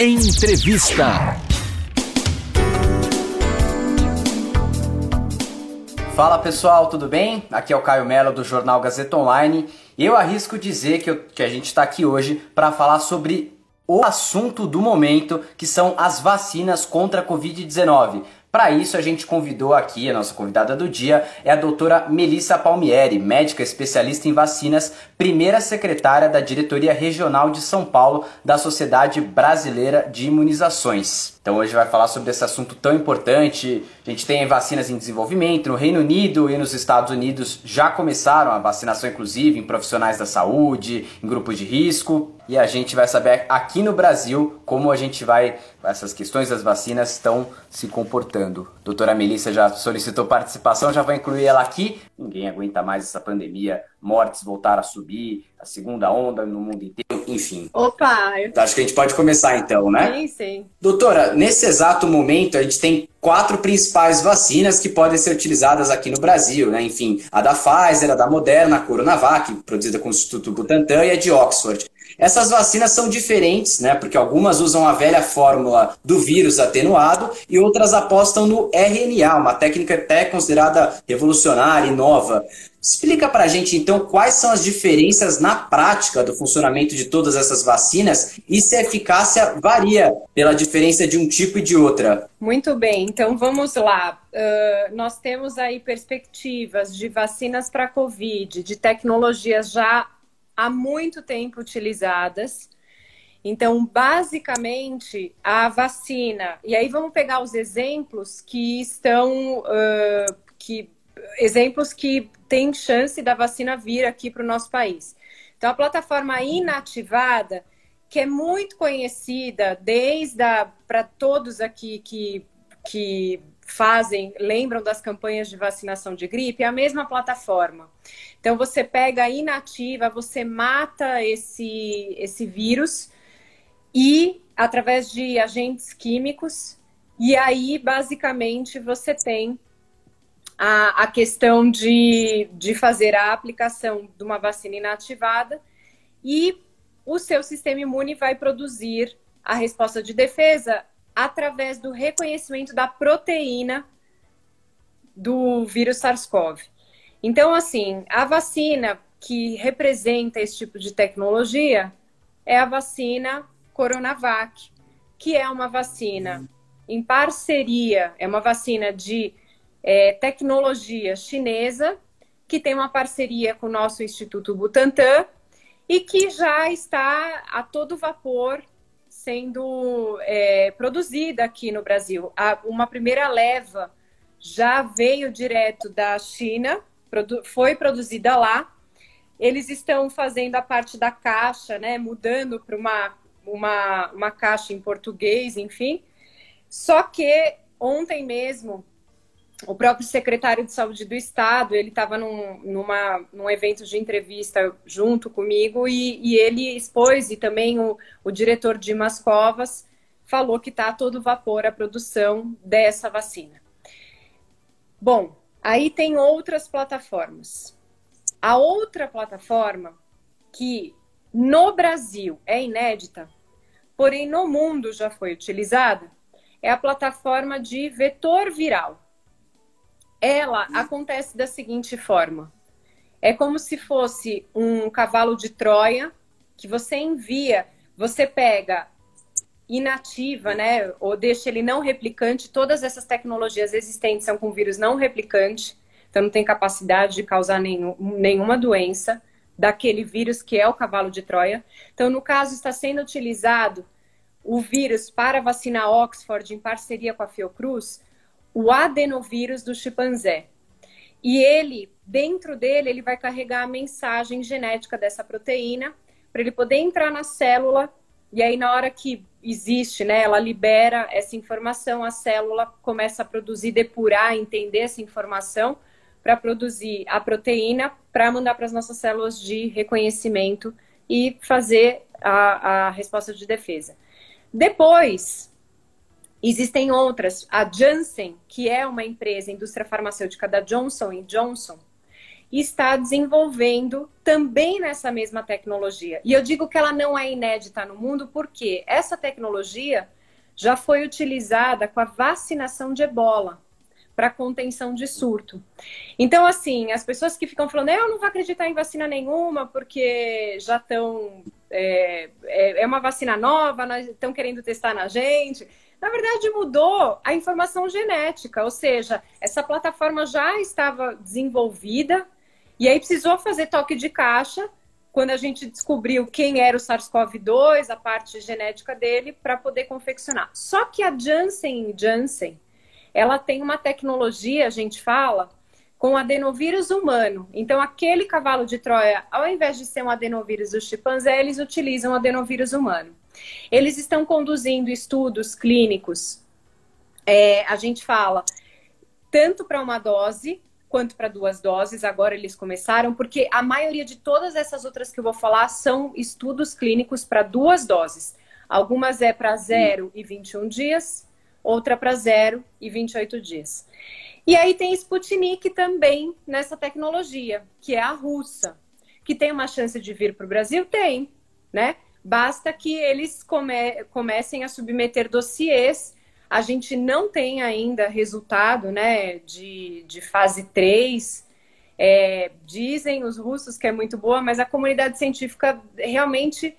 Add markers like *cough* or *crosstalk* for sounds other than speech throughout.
Entrevista. Fala pessoal, tudo bem? Aqui é o Caio Mello do Jornal Gazeta Online. Eu arrisco dizer que, eu, que a gente está aqui hoje para falar sobre o assunto do momento, que são as vacinas contra a Covid-19. Para isso, a gente convidou aqui, a nossa convidada do dia é a doutora Melissa Palmieri, médica especialista em vacinas, primeira secretária da Diretoria Regional de São Paulo da Sociedade Brasileira de Imunizações. Então hoje vai falar sobre esse assunto tão importante. A gente tem vacinas em desenvolvimento. No Reino Unido e nos Estados Unidos já começaram a vacinação, inclusive, em profissionais da saúde, em grupos de risco. E a gente vai saber aqui no Brasil como a gente vai, essas questões das vacinas estão se comportando. doutora Melissa já solicitou participação, já vou incluir ela aqui. Ninguém aguenta mais essa pandemia mortes voltaram a subir, a segunda onda no mundo inteiro, enfim. Opa! Eu... Acho que a gente pode começar então, né? Sim, sim. Doutora, nesse exato momento a gente tem quatro principais vacinas que podem ser utilizadas aqui no Brasil, né? Enfim, a da Pfizer, a da Moderna, a Coronavac, produzida com o Instituto Butantan, e a de Oxford. Essas vacinas são diferentes, né? Porque algumas usam a velha fórmula do vírus atenuado e outras apostam no RNA, uma técnica até considerada revolucionária e nova. Explica para a gente, então, quais são as diferenças na prática do funcionamento de todas essas vacinas e se a eficácia varia pela diferença de um tipo e de outra. Muito bem, então vamos lá. Uh, nós temos aí perspectivas de vacinas para Covid, de tecnologias já há muito tempo utilizadas. Então, basicamente, a vacina, e aí vamos pegar os exemplos que estão, uh, que, exemplos que têm chance da vacina vir aqui para o nosso país. Então, a plataforma inativada, que é muito conhecida desde para todos aqui que, que fazem, lembram das campanhas de vacinação de gripe, é a mesma plataforma. Então você pega a inativa, você mata esse, esse vírus e através de agentes químicos, e aí basicamente você tem a, a questão de, de fazer a aplicação de uma vacina inativada e o seu sistema imune vai produzir a resposta de defesa através do reconhecimento da proteína do vírus SARS-CoV. Então, assim, a vacina que representa esse tipo de tecnologia é a vacina Coronavac, que é uma vacina em parceria, é uma vacina de é, tecnologia chinesa, que tem uma parceria com o nosso Instituto Butantan e que já está a todo vapor sendo é, produzida aqui no Brasil. A, uma primeira leva já veio direto da China, produ foi produzida lá. Eles estão fazendo a parte da caixa, né, mudando para uma, uma, uma caixa em português, enfim. Só que ontem mesmo o próprio secretário de saúde do estado, ele estava num, num evento de entrevista junto comigo e, e ele expôs, e também o, o diretor de Mascovas falou que está a todo vapor a produção dessa vacina. Bom, aí tem outras plataformas. A outra plataforma que no Brasil é inédita, porém no mundo já foi utilizada, é a plataforma de vetor viral ela acontece da seguinte forma: é como se fosse um cavalo de Troia que você envia, você pega inativa, né, ou deixa ele não replicante. Todas essas tecnologias existentes são com vírus não replicante, então não tem capacidade de causar nenhum, nenhuma doença daquele vírus que é o cavalo de Troia. Então, no caso, está sendo utilizado o vírus para vacinar Oxford em parceria com a Fiocruz o adenovírus do chimpanzé. E ele, dentro dele, ele vai carregar a mensagem genética dessa proteína para ele poder entrar na célula e aí na hora que existe, né, ela libera essa informação, a célula começa a produzir, depurar, entender essa informação para produzir a proteína para mandar para as nossas células de reconhecimento e fazer a, a resposta de defesa. Depois, Existem outras. A Janssen, que é uma empresa, indústria farmacêutica da Johnson Johnson, está desenvolvendo também nessa mesma tecnologia. E eu digo que ela não é inédita no mundo porque essa tecnologia já foi utilizada com a vacinação de ebola para contenção de surto. Então, assim, as pessoas que ficam falando, eu não vou acreditar em vacina nenhuma porque já estão. É, é, é, uma vacina nova, estão querendo testar na gente. Na verdade, mudou a informação genética, ou seja, essa plataforma já estava desenvolvida e aí precisou fazer toque de caixa quando a gente descobriu quem era o SARS-CoV-2, a parte genética dele, para poder confeccionar. Só que a Janssen Janssen, ela tem uma tecnologia, a gente fala, com adenovírus humano. Então, aquele cavalo de Troia, ao invés de ser um adenovírus do chimpanzé, eles utilizam adenovírus humano. Eles estão conduzindo estudos clínicos, é, a gente fala, tanto para uma dose quanto para duas doses. Agora eles começaram, porque a maioria de todas essas outras que eu vou falar são estudos clínicos para duas doses. Algumas é para 0 e 21 dias, outra para 0 e 28 dias. E aí tem Sputnik também nessa tecnologia, que é a russa, que tem uma chance de vir para o Brasil? Tem, né? Basta que eles come comecem a submeter dossiês a gente não tem ainda resultado né, de, de fase 3. É, dizem os russos que é muito boa, mas a comunidade científica realmente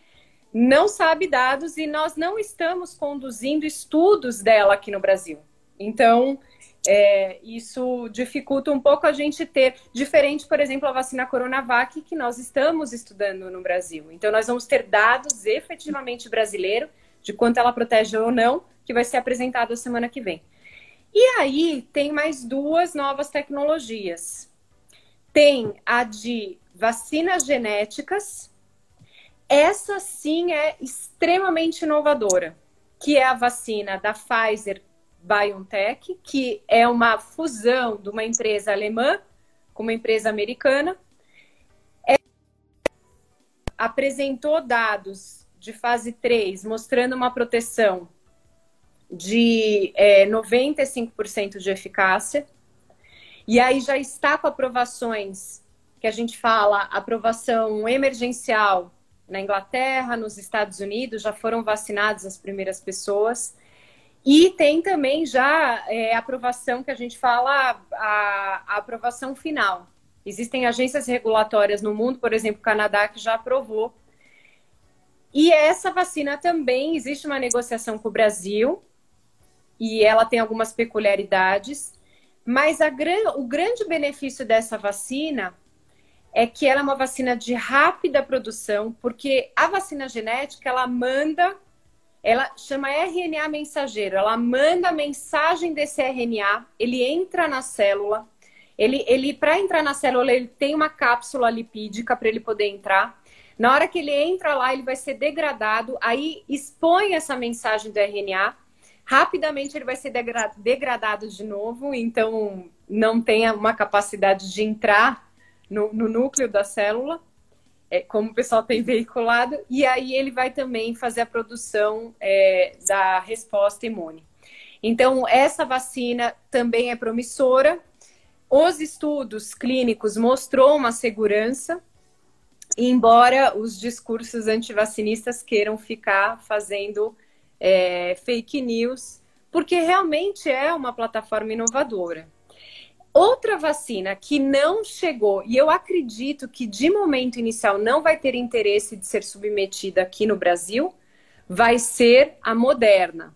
não sabe dados e nós não estamos conduzindo estudos dela aqui no Brasil. Então, é, isso dificulta um pouco a gente ter, diferente, por exemplo, a vacina Coronavac, que nós estamos estudando no Brasil. Então, nós vamos ter dados efetivamente brasileiros de quanto ela protege ou não, que vai ser apresentado a semana que vem. E aí tem mais duas novas tecnologias. Tem a de vacinas genéticas. Essa sim é extremamente inovadora, que é a vacina da Pfizer BioNTech, que é uma fusão de uma empresa alemã com uma empresa americana. É... apresentou dados de fase 3 mostrando uma proteção de é, 95% de eficácia. E aí já está com aprovações que a gente fala, aprovação emergencial na Inglaterra, nos Estados Unidos, já foram vacinadas as primeiras pessoas. E tem também já é, aprovação que a gente fala, a, a aprovação final. Existem agências regulatórias no mundo, por exemplo, o Canadá, que já aprovou. E essa vacina também existe uma negociação com o Brasil, e ela tem algumas peculiaridades, mas a, o grande benefício dessa vacina é que ela é uma vacina de rápida produção, porque a vacina genética ela manda, ela chama RNA mensageiro, ela manda a mensagem desse RNA, ele entra na célula, ele, ele para entrar na célula ele tem uma cápsula lipídica para ele poder entrar. Na hora que ele entra lá, ele vai ser degradado, aí expõe essa mensagem do RNA rapidamente ele vai ser degradado de novo, então não tem uma capacidade de entrar no, no núcleo da célula, é, como o pessoal tem veiculado, e aí ele vai também fazer a produção é, da resposta imune. Então, essa vacina também é promissora. Os estudos clínicos mostrou uma segurança, embora os discursos antivacinistas queiram ficar fazendo é, fake news, porque realmente é uma plataforma inovadora. Outra vacina que não chegou, e eu acredito que de momento inicial não vai ter interesse de ser submetida aqui no Brasil, vai ser a Moderna.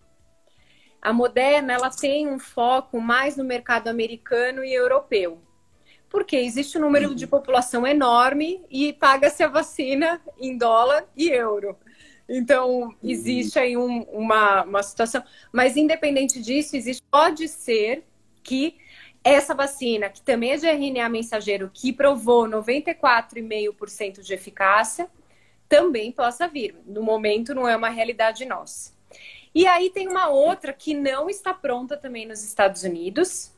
A Moderna ela tem um foco mais no mercado americano e europeu. Porque existe um número de população enorme e paga-se a vacina em dólar e euro. Então, existe aí um, uma, uma situação. Mas, independente disso, existe, pode ser que essa vacina, que também é de RNA mensageiro, que provou 94,5% de eficácia, também possa vir. No momento, não é uma realidade nossa. E aí tem uma outra que não está pronta também nos Estados Unidos,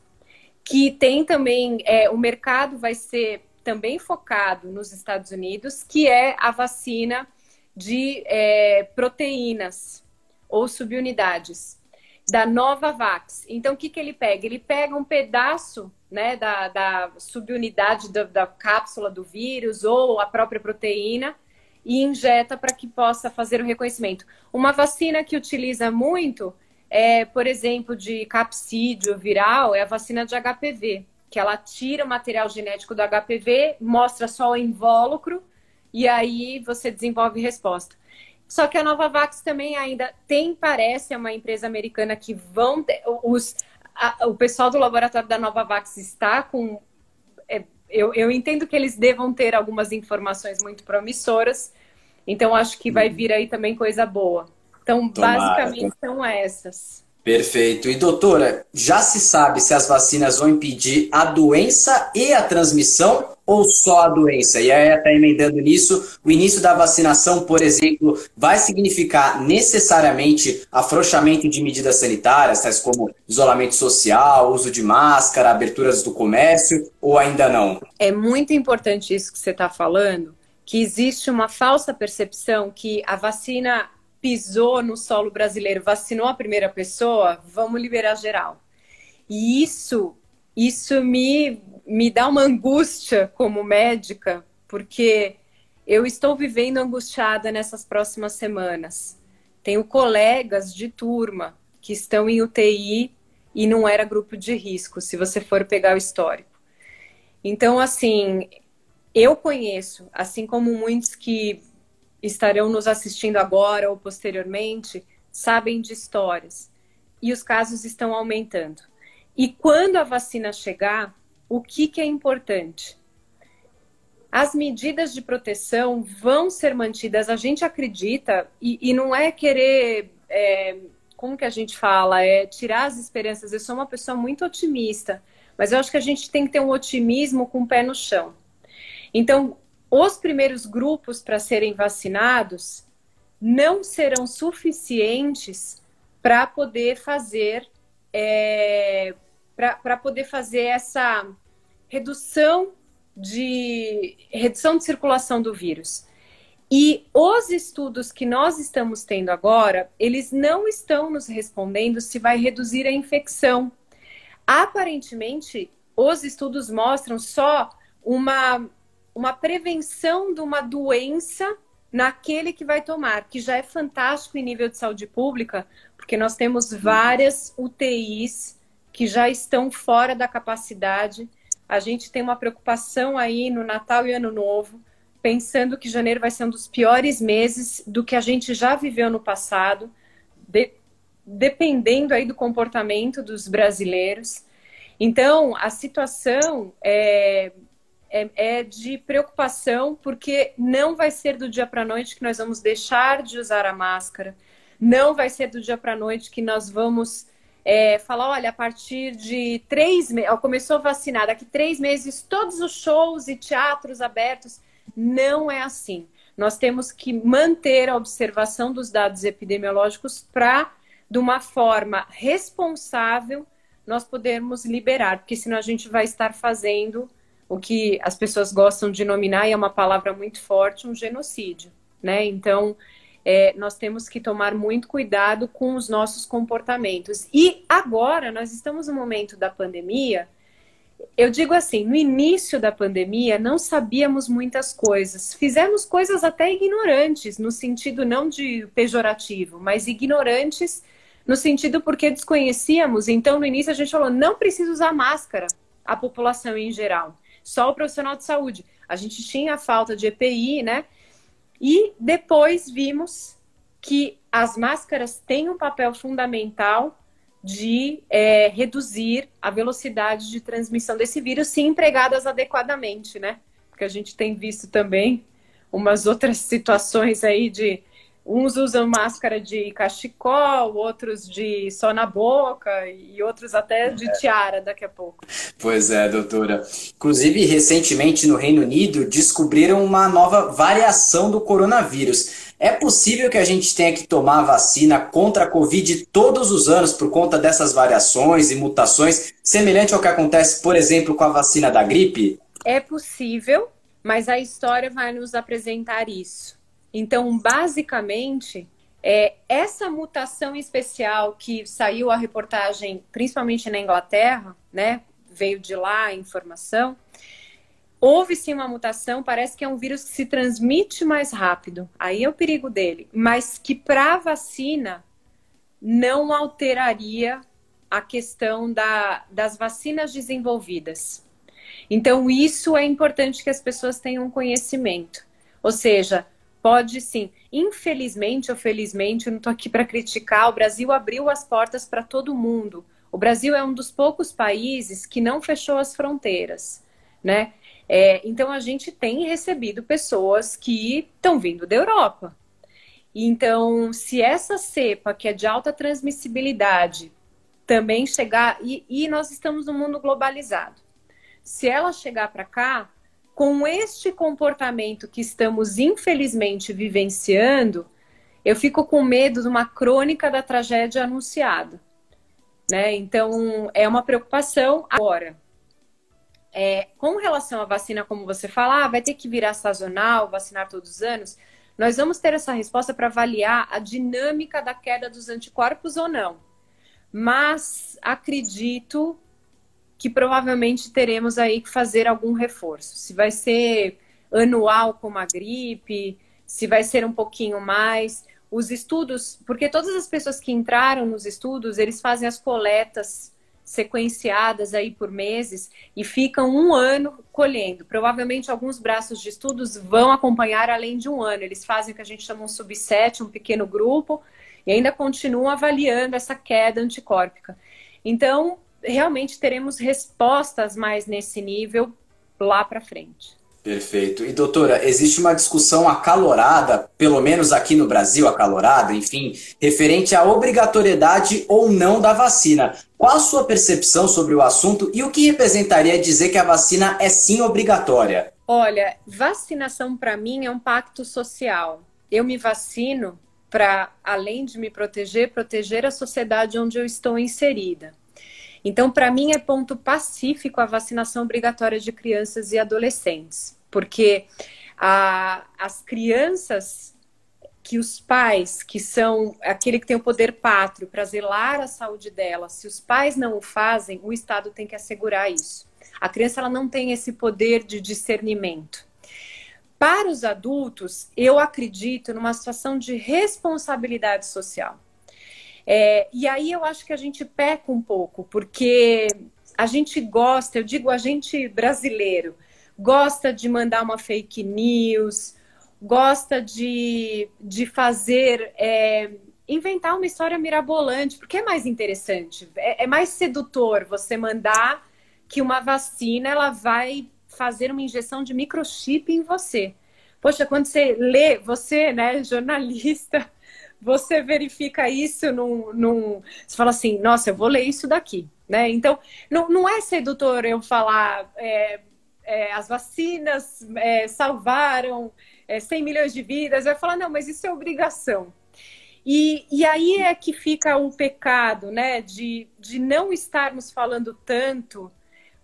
que tem também, é, o mercado vai ser também focado nos Estados Unidos, que é a vacina de é, proteínas ou subunidades, da Novavax. Então, o que, que ele pega? Ele pega um pedaço né, da, da subunidade da, da cápsula do vírus ou a própria proteína e injeta para que possa fazer o reconhecimento. Uma vacina que utiliza muito, é, por exemplo, de capsídeo viral, é a vacina de HPV, que ela tira o material genético do HPV, mostra só o invólucro e aí você desenvolve resposta. Só que a Novavax também ainda tem, parece, é uma empresa americana que vão ter, os a, o pessoal do laboratório da Novavax está com é, eu, eu entendo que eles devam ter algumas informações muito promissoras, então acho que vai vir aí também coisa boa. Então, Tomara. basicamente são essas. Perfeito. E doutora, já se sabe se as vacinas vão impedir a doença e a transmissão ou só a doença? E aí, até emendando nisso, o início da vacinação, por exemplo, vai significar necessariamente afrouxamento de medidas sanitárias, tais como isolamento social, uso de máscara, aberturas do comércio, ou ainda não? É muito importante isso que você está falando, que existe uma falsa percepção que a vacina pisou no solo brasileiro, vacinou a primeira pessoa, vamos liberar geral. E isso, isso me, me dá uma angústia como médica, porque eu estou vivendo angustiada nessas próximas semanas. Tenho colegas de turma que estão em UTI e não era grupo de risco, se você for pegar o histórico. Então, assim, eu conheço, assim como muitos que estarão nos assistindo agora ou posteriormente sabem de histórias e os casos estão aumentando. E quando a vacina chegar, o que, que é importante? As medidas de proteção vão ser mantidas. A gente acredita, e, e não é querer, é, como que a gente fala, é tirar as esperanças. Eu sou uma pessoa muito otimista, mas eu acho que a gente tem que ter um otimismo com o pé no chão. Então, os primeiros grupos para serem vacinados não serão suficientes para poder fazer é, para poder fazer essa redução de redução de circulação do vírus. E os estudos que nós estamos tendo agora, eles não estão nos respondendo se vai reduzir a infecção. Aparentemente, os estudos mostram só uma uma prevenção de uma doença naquele que vai tomar, que já é fantástico em nível de saúde pública, porque nós temos várias UTIs que já estão fora da capacidade. A gente tem uma preocupação aí no Natal e Ano Novo, pensando que janeiro vai ser um dos piores meses do que a gente já viveu no passado, de, dependendo aí do comportamento dos brasileiros. Então, a situação é, é, é de preocupação, porque não vai ser do dia para a noite que nós vamos deixar de usar a máscara, não vai ser do dia para a noite que nós vamos é, falar, olha, a partir de três meses, começou a vacinar, daqui três meses todos os shows e teatros abertos. Não é assim. Nós temos que manter a observação dos dados epidemiológicos para, de uma forma responsável, nós podermos liberar, porque senão a gente vai estar fazendo o que as pessoas gostam de nominar, e é uma palavra muito forte, um genocídio, né? Então, é, nós temos que tomar muito cuidado com os nossos comportamentos. E agora, nós estamos no momento da pandemia, eu digo assim, no início da pandemia, não sabíamos muitas coisas. Fizemos coisas até ignorantes, no sentido não de pejorativo, mas ignorantes no sentido porque desconhecíamos. Então, no início, a gente falou, não precisa usar máscara, a população em geral só o profissional de saúde. A gente tinha falta de EPI, né? E depois vimos que as máscaras têm um papel fundamental de é, reduzir a velocidade de transmissão desse vírus se empregadas adequadamente, né? Porque a gente tem visto também umas outras situações aí de Uns usam máscara de cachecol, outros de só na boca e outros até de tiara daqui a pouco. Pois é, doutora. Inclusive, recentemente no Reino Unido descobriram uma nova variação do coronavírus. É possível que a gente tenha que tomar vacina contra a Covid todos os anos por conta dessas variações e mutações, semelhante ao que acontece, por exemplo, com a vacina da gripe? É possível, mas a história vai nos apresentar isso. Então, basicamente, É, essa mutação especial que saiu a reportagem, principalmente na Inglaterra, né? Veio de lá a informação. Houve sim uma mutação, parece que é um vírus que se transmite mais rápido. Aí é o perigo dele. Mas que para vacina não alteraria a questão da, das vacinas desenvolvidas. Então, isso é importante que as pessoas tenham conhecimento. Ou seja, pode sim. Infelizmente ou felizmente, eu não estou aqui para criticar, o Brasil abriu as portas para todo mundo. O Brasil é um dos poucos países que não fechou as fronteiras, né? É, então a gente tem recebido pessoas que estão vindo da Europa. Então, se essa cepa, que é de alta transmissibilidade, também chegar, e, e nós estamos num mundo globalizado, se ela chegar para cá, com este comportamento que estamos infelizmente vivenciando, eu fico com medo de uma crônica da tragédia anunciada. Né? Então, é uma preocupação. Agora, é, com relação à vacina, como você fala, ah, vai ter que virar sazonal, vacinar todos os anos. Nós vamos ter essa resposta para avaliar a dinâmica da queda dos anticorpos ou não. Mas acredito que provavelmente teremos aí que fazer algum reforço. Se vai ser anual como a gripe, se vai ser um pouquinho mais. Os estudos, porque todas as pessoas que entraram nos estudos, eles fazem as coletas sequenciadas aí por meses e ficam um ano colhendo. Provavelmente alguns braços de estudos vão acompanhar além de um ano. Eles fazem o que a gente chama um subset, um pequeno grupo, e ainda continuam avaliando essa queda anticórpica. Então, realmente teremos respostas mais nesse nível lá para frente. Perfeito. E doutora, existe uma discussão acalorada, pelo menos aqui no Brasil, acalorada, enfim, referente à obrigatoriedade ou não da vacina. Qual a sua percepção sobre o assunto e o que representaria dizer que a vacina é sim obrigatória? Olha, vacinação para mim é um pacto social. Eu me vacino para, além de me proteger, proteger a sociedade onde eu estou inserida. Então, para mim, é ponto pacífico a vacinação obrigatória de crianças e adolescentes, porque a, as crianças que os pais, que são aquele que tem o poder pátrio para zelar a saúde delas, se os pais não o fazem, o Estado tem que assegurar isso. A criança ela não tem esse poder de discernimento. Para os adultos, eu acredito numa situação de responsabilidade social. É, e aí eu acho que a gente peca um pouco, porque a gente gosta, eu digo a gente brasileiro, gosta de mandar uma fake news, gosta de, de fazer. É, inventar uma história mirabolante, porque é mais interessante, é, é mais sedutor você mandar que uma vacina ela vai fazer uma injeção de microchip em você. Poxa, quando você lê, você, né, jornalista, você verifica isso num, num. Você fala assim, nossa, eu vou ler isso daqui. Né? Então, não, não é sedutor eu falar é, é, as vacinas é, salvaram 100 é, milhões de vidas. Vai falar, não, mas isso é obrigação. E, e aí é que fica o pecado, né, de, de não estarmos falando tanto,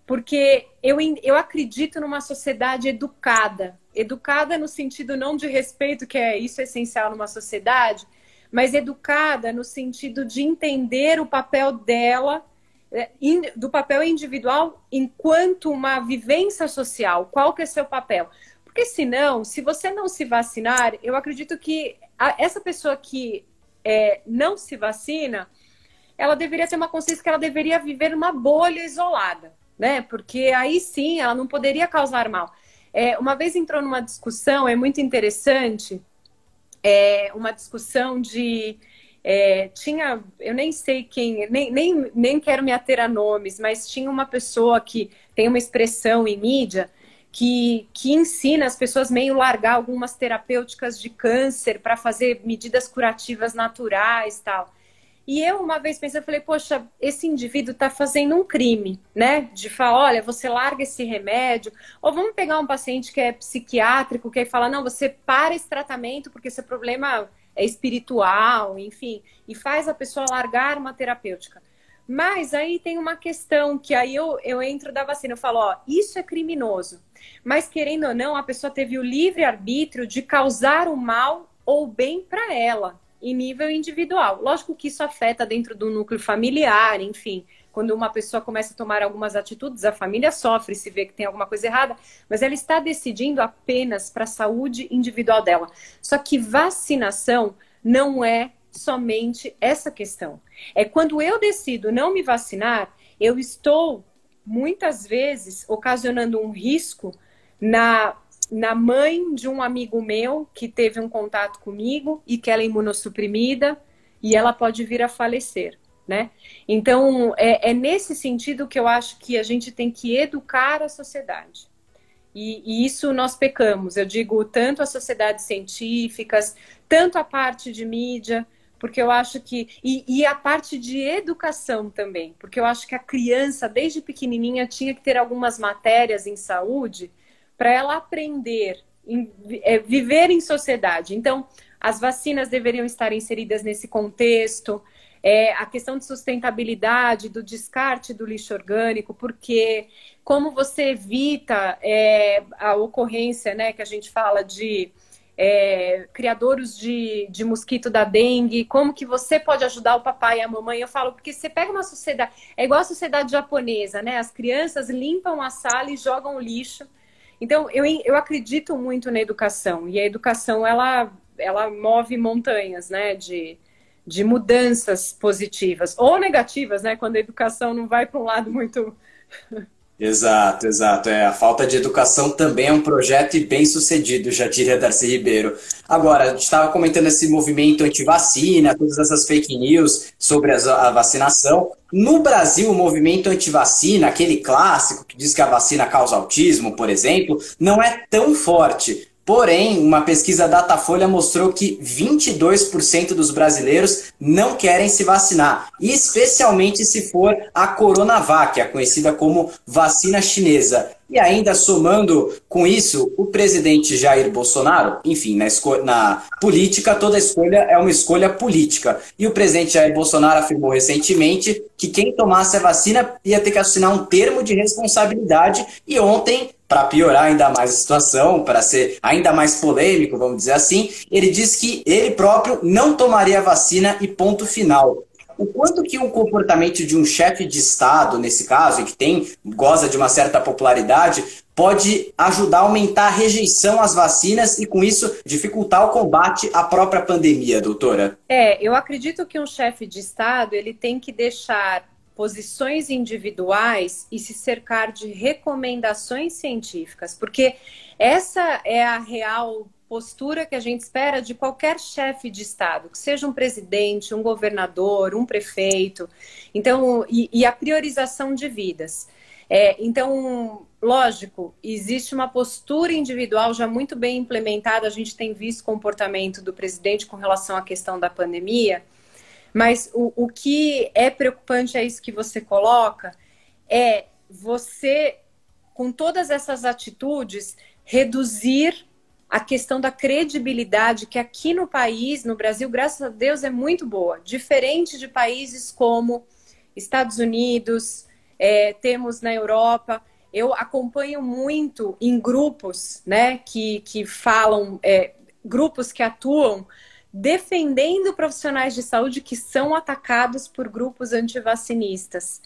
porque eu, eu acredito numa sociedade educada. Educada no sentido não de respeito, que é isso é essencial numa sociedade, mas educada no sentido de entender o papel dela, é, do papel individual enquanto uma vivência social. Qual que é seu papel? Porque senão, se você não se vacinar, eu acredito que essa pessoa que é, não se vacina, ela deveria ter uma consciência que ela deveria viver numa bolha isolada, né? Porque aí sim ela não poderia causar mal. É, uma vez entrou numa discussão, é muito interessante, é, uma discussão de. É, tinha, eu nem sei quem, nem, nem, nem quero me ater a nomes, mas tinha uma pessoa que tem uma expressão em mídia que, que ensina as pessoas meio largar algumas terapêuticas de câncer para fazer medidas curativas naturais tal. E eu uma vez pensei, eu falei, poxa, esse indivíduo está fazendo um crime, né? De falar, olha, você larga esse remédio, ou vamos pegar um paciente que é psiquiátrico, que aí fala, não, você para esse tratamento porque seu problema é espiritual, enfim, e faz a pessoa largar uma terapêutica. Mas aí tem uma questão que aí eu, eu entro da vacina, eu falo, ó, isso é criminoso. Mas querendo ou não, a pessoa teve o livre arbítrio de causar o mal ou bem para ela em nível individual. Lógico que isso afeta dentro do núcleo familiar, enfim. Quando uma pessoa começa a tomar algumas atitudes, a família sofre se vê que tem alguma coisa errada, mas ela está decidindo apenas para a saúde individual dela. Só que vacinação não é somente essa questão. É quando eu decido não me vacinar, eu estou muitas vezes ocasionando um risco na, na mãe de um amigo meu que teve um contato comigo e que ela é imunossuprimida e ela pode vir a falecer. Né? Então, é, é nesse sentido que eu acho que a gente tem que educar a sociedade. E, e, isso nós pecamos, eu digo, tanto as sociedades científicas, tanto a parte de mídia, porque eu acho que. E, e, a parte de educação também, porque eu acho que a criança, desde pequenininha, tinha que ter algumas matérias em saúde para ela aprender, em, é, viver em sociedade. Então, as vacinas deveriam estar inseridas nesse contexto. É, a questão de sustentabilidade, do descarte do lixo orgânico, porque como você evita é, a ocorrência, né, que a gente fala de é, criadouros de, de mosquito da dengue, como que você pode ajudar o papai e a mamãe. Eu falo, porque você pega uma sociedade, é igual a sociedade japonesa, né? As crianças limpam a sala e jogam lixo. Então, eu, eu acredito muito na educação, e a educação, ela, ela move montanhas, né, de, de mudanças positivas, ou negativas, né, quando a educação não vai para um lado muito Exato, exato. É, a falta de educação também é um projeto e bem sucedido, já diria Darcy Ribeiro. Agora, a gente estava comentando esse movimento anti-vacina, todas essas fake news sobre a vacinação. No Brasil, o movimento anti-vacina, aquele clássico que diz que a vacina causa autismo, por exemplo, não é tão forte. Porém, uma pesquisa Datafolha mostrou que 22% dos brasileiros não querem se vacinar, especialmente se for a Coronavac, a conhecida como vacina chinesa. E ainda somando com isso, o presidente Jair Bolsonaro, enfim, na, na, política, toda escolha é uma escolha política. E o presidente Jair Bolsonaro afirmou recentemente que quem tomasse a vacina ia ter que assinar um termo de responsabilidade. E ontem para piorar ainda mais a situação, para ser ainda mais polêmico, vamos dizer assim, ele disse que ele próprio não tomaria a vacina e ponto final. O quanto que um comportamento de um chefe de Estado, nesse caso, e que tem, goza de uma certa popularidade, pode ajudar a aumentar a rejeição às vacinas e, com isso, dificultar o combate à própria pandemia, doutora? É, eu acredito que um chefe de Estado ele tem que deixar posições individuais e se cercar de recomendações científicas, porque essa é a real postura que a gente espera de qualquer chefe de Estado, que seja um presidente, um governador, um prefeito. Então, e, e a priorização de vidas. É, então, lógico, existe uma postura individual já muito bem implementada. A gente tem visto o comportamento do presidente com relação à questão da pandemia. Mas o, o que é preocupante é isso que você coloca, é você, com todas essas atitudes, reduzir a questão da credibilidade, que aqui no país, no Brasil, graças a Deus, é muito boa. Diferente de países como Estados Unidos, é, temos na Europa. Eu acompanho muito em grupos, né, que, que falam, é, grupos que atuam defendendo profissionais de saúde que são atacados por grupos antivacinistas.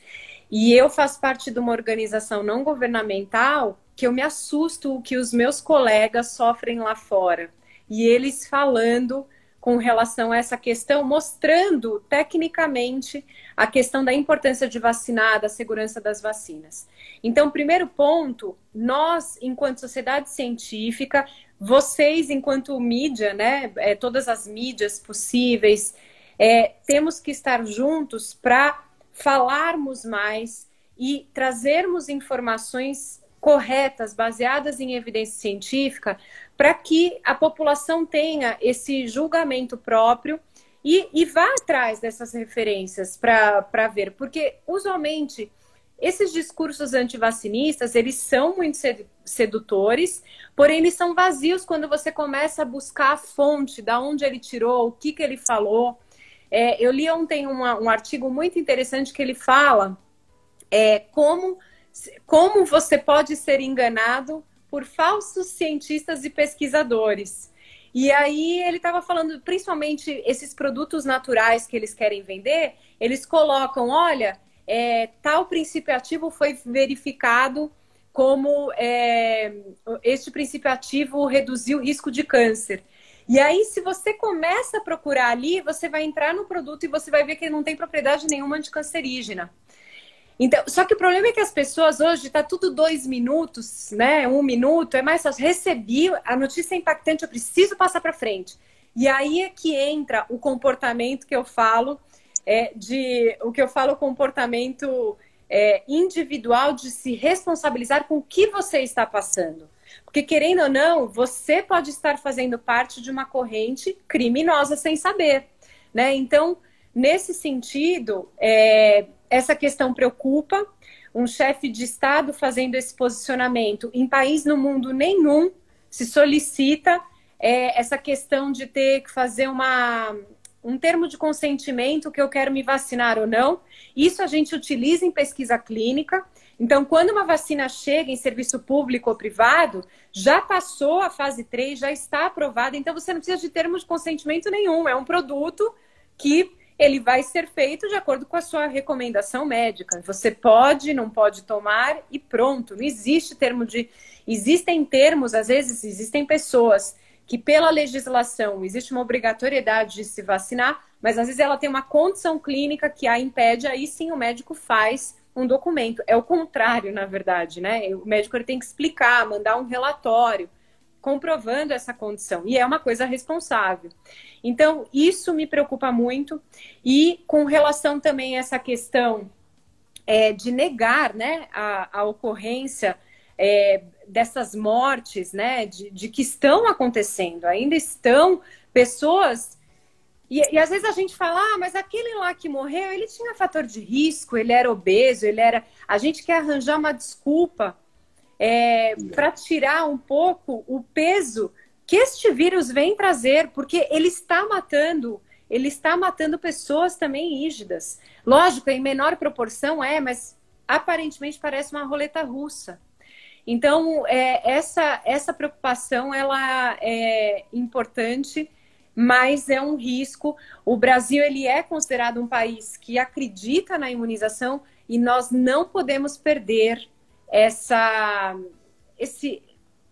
E eu faço parte de uma organização não governamental que eu me assusto o que os meus colegas sofrem lá fora. E eles falando com relação a essa questão, mostrando tecnicamente a questão da importância de vacinar, da segurança das vacinas. Então, primeiro ponto, nós, enquanto sociedade científica, vocês, enquanto mídia, né, é, todas as mídias possíveis, é, temos que estar juntos para falarmos mais e trazermos informações corretas, baseadas em evidência científica, para que a população tenha esse julgamento próprio e, e vá atrás dessas referências para ver, porque usualmente esses discursos antivacinistas, eles são muito sedutores, porém eles são vazios quando você começa a buscar a fonte, da onde ele tirou, o que, que ele falou. É, eu li ontem uma, um artigo muito interessante que ele fala é, como, como você pode ser enganado por falsos cientistas e pesquisadores. E aí ele estava falando, principalmente esses produtos naturais que eles querem vender, eles colocam, olha, é, tal princípio ativo foi verificado como é, este princípio ativo reduziu o risco de câncer. E aí, se você começa a procurar ali, você vai entrar no produto e você vai ver que ele não tem propriedade nenhuma anticancerígena. Então, só que o problema é que as pessoas hoje está tudo dois minutos, né? Um minuto, é mais fácil. Recebi a notícia é impactante, eu preciso passar para frente. E aí é que entra o comportamento que eu falo, é, de o que eu falo, comportamento é, individual de se responsabilizar com o que você está passando. Porque, querendo ou não, você pode estar fazendo parte de uma corrente criminosa sem saber. Né? Então, nesse sentido, é, essa questão preocupa. Um chefe de Estado fazendo esse posicionamento em país no mundo nenhum se solicita é, essa questão de ter que fazer uma, um termo de consentimento que eu quero me vacinar ou não. Isso a gente utiliza em pesquisa clínica. Então, quando uma vacina chega em serviço público ou privado, já passou a fase 3, já está aprovada, então você não precisa de termo de consentimento nenhum. É um produto que ele vai ser feito de acordo com a sua recomendação médica. Você pode, não pode tomar e pronto. Não existe termo de. Existem termos, às vezes, existem pessoas que, pela legislação, existe uma obrigatoriedade de se vacinar, mas às vezes ela tem uma condição clínica que a impede, aí sim o médico faz um documento. É o contrário, na verdade, né? O médico ele tem que explicar, mandar um relatório comprovando essa condição. E é uma coisa responsável. Então, isso me preocupa muito. E com relação também a essa questão é, de negar né, a, a ocorrência é, dessas mortes, né, de, de, que estão acontecendo, ainda estão pessoas. E, e, às vezes a gente fala, ah, mas aquele lá que morreu, ele tinha fator de risco, ele era obeso, ele era. A gente quer arranjar uma desculpa é, para tirar um pouco o peso que este vírus vem trazer, porque ele está matando, ele está matando pessoas também rígidas. Lógico, em menor proporção é, mas aparentemente parece uma roleta russa. Então, é, essa, essa preocupação ela é importante, mas é um risco. O Brasil ele é considerado um país que acredita na imunização e nós não podemos perder essa, esse,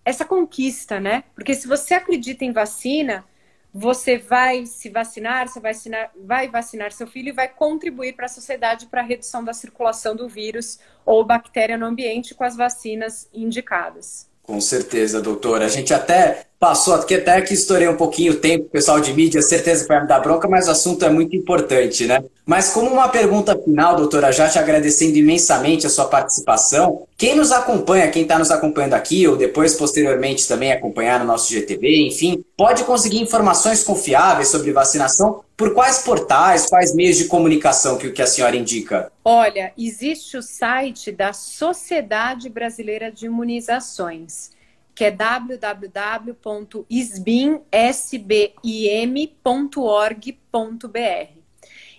essa conquista, né? Porque se você acredita em vacina, você vai se vacinar, você vai vacinar, vai vacinar seu filho e vai contribuir para a sociedade para a redução da circulação do vírus ou bactéria no ambiente com as vacinas indicadas. Com certeza, doutora. A gente até passou aqui, até que estourei um pouquinho o tempo, pessoal de mídia, certeza que vai me dar bronca, mas o assunto é muito importante, né? Mas como uma pergunta final, doutora, já te agradecendo imensamente a sua participação, quem nos acompanha, quem está nos acompanhando aqui, ou depois, posteriormente, também acompanhar no nosso GTV, enfim, pode conseguir informações confiáveis sobre vacinação por quais portais, quais meios de comunicação que, que a senhora indica? Olha, existe o site da Sociedade Brasileira de Imunizações que é www.sbim.org.br.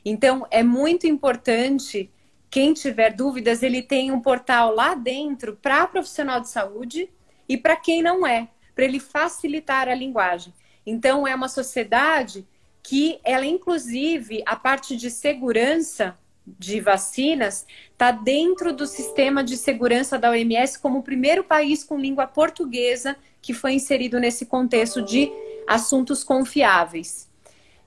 Então, é muito importante, quem tiver dúvidas, ele tem um portal lá dentro para profissional de saúde e para quem não é, para ele facilitar a linguagem. Então, é uma sociedade que ela, inclusive, a parte de segurança de vacinas está dentro do sistema de segurança da OMS como o primeiro país com língua portuguesa que foi inserido nesse contexto de assuntos confiáveis.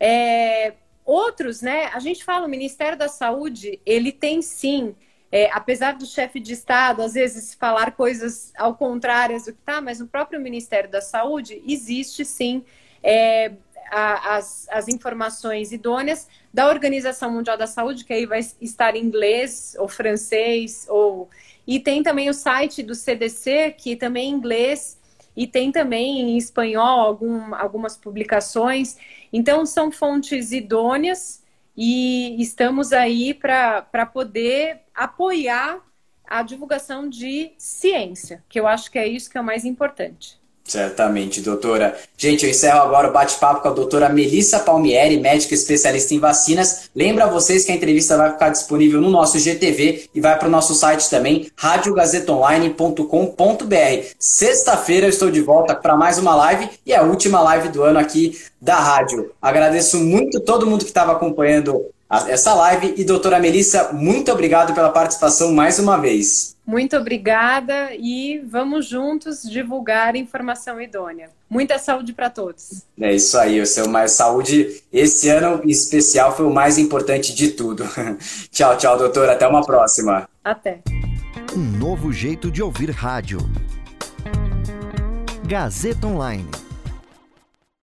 É, outros, né? A gente fala, o Ministério da Saúde, ele tem sim, é, apesar do chefe de Estado às vezes falar coisas ao contrário do que tá, mas no próprio Ministério da Saúde existe sim é, a, as, as informações idôneas da Organização Mundial da Saúde, que aí vai estar em inglês ou francês, ou e tem também o site do CDC, que também é em inglês, e tem também em espanhol algum, algumas publicações. Então, são fontes idôneas e estamos aí para poder apoiar a divulgação de ciência, que eu acho que é isso que é o mais importante. Certamente, doutora. Gente, eu encerro agora o bate-papo com a doutora Melissa Palmieri, médica especialista em vacinas. Lembra vocês que a entrevista vai ficar disponível no nosso GTV e vai para o nosso site também, radiogazetonline.com.br. Sexta-feira eu estou de volta para mais uma live e a última live do ano aqui da rádio. Agradeço muito todo mundo que estava acompanhando essa live e doutora Melissa, muito obrigado pela participação mais uma vez. Muito obrigada e vamos juntos divulgar informação idônea. Muita saúde para todos. É isso aí, o seu mais saúde esse ano em especial foi o mais importante de tudo. *laughs* tchau, tchau, doutora, até uma próxima. Até. Um novo jeito de ouvir rádio. Gazeta Online